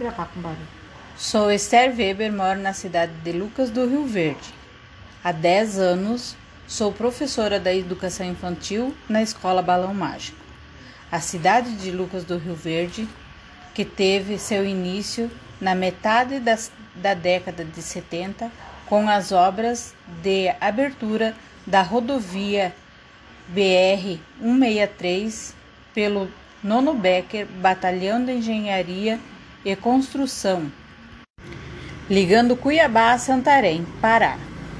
Gravar com barulho. Sou Esther Weber, moro na cidade de Lucas do Rio Verde. Há 10 anos sou professora da educação infantil na Escola Balão Mágico. A cidade de Lucas do Rio Verde, que teve seu início na metade das, da década de 70 com as obras de abertura da rodovia BR 163 pelo Nono Becker Batalhão de Engenharia e Construção, ligando Cuiabá a Santarém, Pará.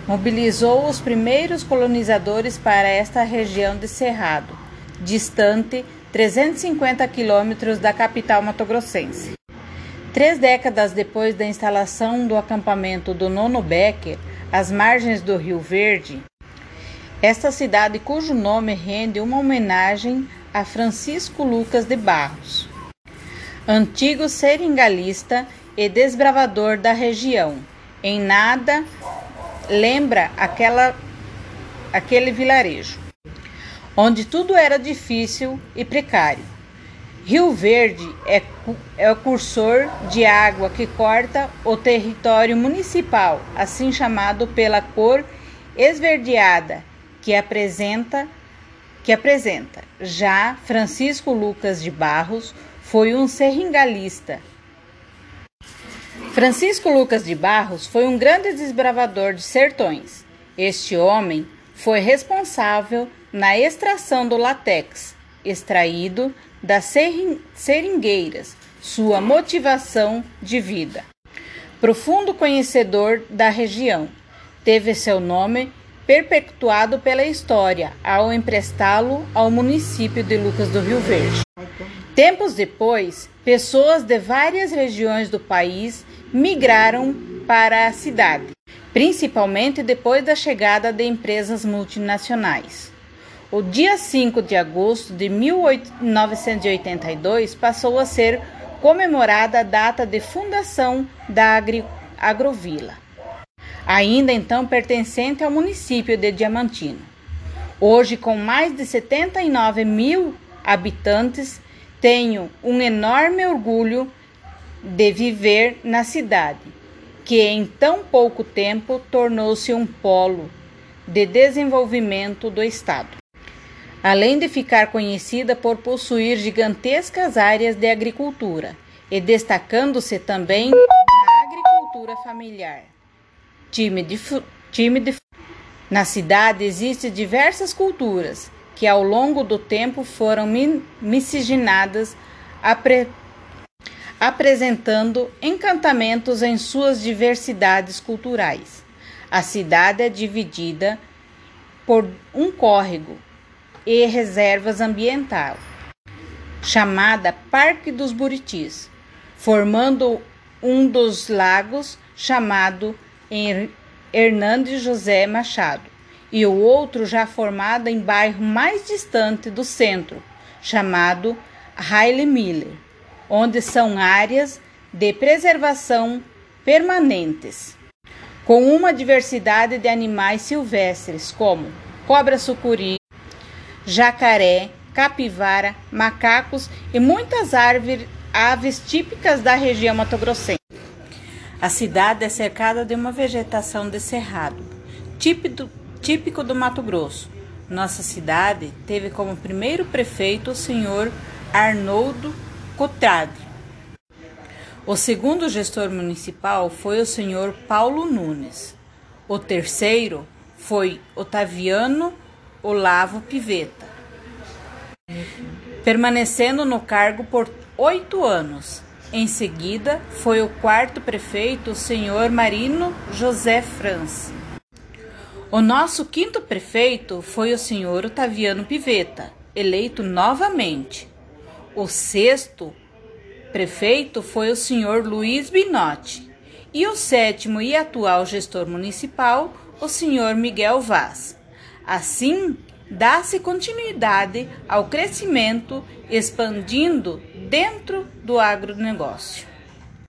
Mobilizou os primeiros colonizadores para esta região de Cerrado, distante 350 quilômetros da capital matogrossense. Três décadas depois da instalação do acampamento do Nono Becker, às margens do Rio Verde, esta cidade, cujo nome rende uma homenagem a Francisco Lucas de Barros, antigo seringalista e desbravador da região. Em nada lembra aquela, aquele vilarejo, onde tudo era difícil e precário. Rio Verde é, é o cursor de água que corta o território municipal, assim chamado pela cor esverdeada que apresenta que apresenta. Já Francisco Lucas de Barros foi um serringalista. Francisco Lucas de Barros foi um grande desbravador de sertões. Este homem foi responsável na extração do látex, extraído das seringueiras, sua motivação de vida. Profundo conhecedor da região, teve seu nome perpetuado pela história ao emprestá-lo ao município de Lucas do Rio Verde. Tempos depois, pessoas de várias regiões do país migraram para a cidade, principalmente depois da chegada de empresas multinacionais. O dia 5 de agosto de 1982 passou a ser comemorada a data de fundação da Agri Agrovila ainda então pertencente ao município de Diamantino. Hoje, com mais de 79 mil habitantes, tenho um enorme orgulho de viver na cidade, que em tão pouco tempo tornou-se um polo de desenvolvimento do Estado. Além de ficar conhecida por possuir gigantescas áreas de agricultura e destacando-se também na agricultura familiar time de, time de Na cidade existem diversas culturas que ao longo do tempo foram miscigenadas, apre, apresentando encantamentos em suas diversidades culturais. A cidade é dividida por um córrego e reservas ambientais, chamada Parque dos Buritis, formando um dos lagos chamado Hernandes José Machado, e o outro já formado em bairro mais distante do centro, chamado Haile Miller, onde são áreas de preservação permanentes, com uma diversidade de animais silvestres como cobra-sucuri, jacaré, capivara, macacos e muitas árvores, aves típicas da região matogrossense. A cidade é cercada de uma vegetação de cerrado, típico, típico do Mato Grosso. Nossa cidade teve como primeiro prefeito o senhor Arnoldo Cotrade. O segundo gestor municipal foi o senhor Paulo Nunes. O terceiro foi Otaviano Olavo Piveta, permanecendo no cargo por oito anos. Em seguida, foi o quarto prefeito, o senhor Marino José Franz. O nosso quinto prefeito foi o senhor Otaviano Piveta, eleito novamente. O sexto prefeito foi o senhor Luiz Binotti. E o sétimo e atual gestor municipal, o senhor Miguel Vaz. Assim, dá-se continuidade ao crescimento, expandindo dentro do agronegócio.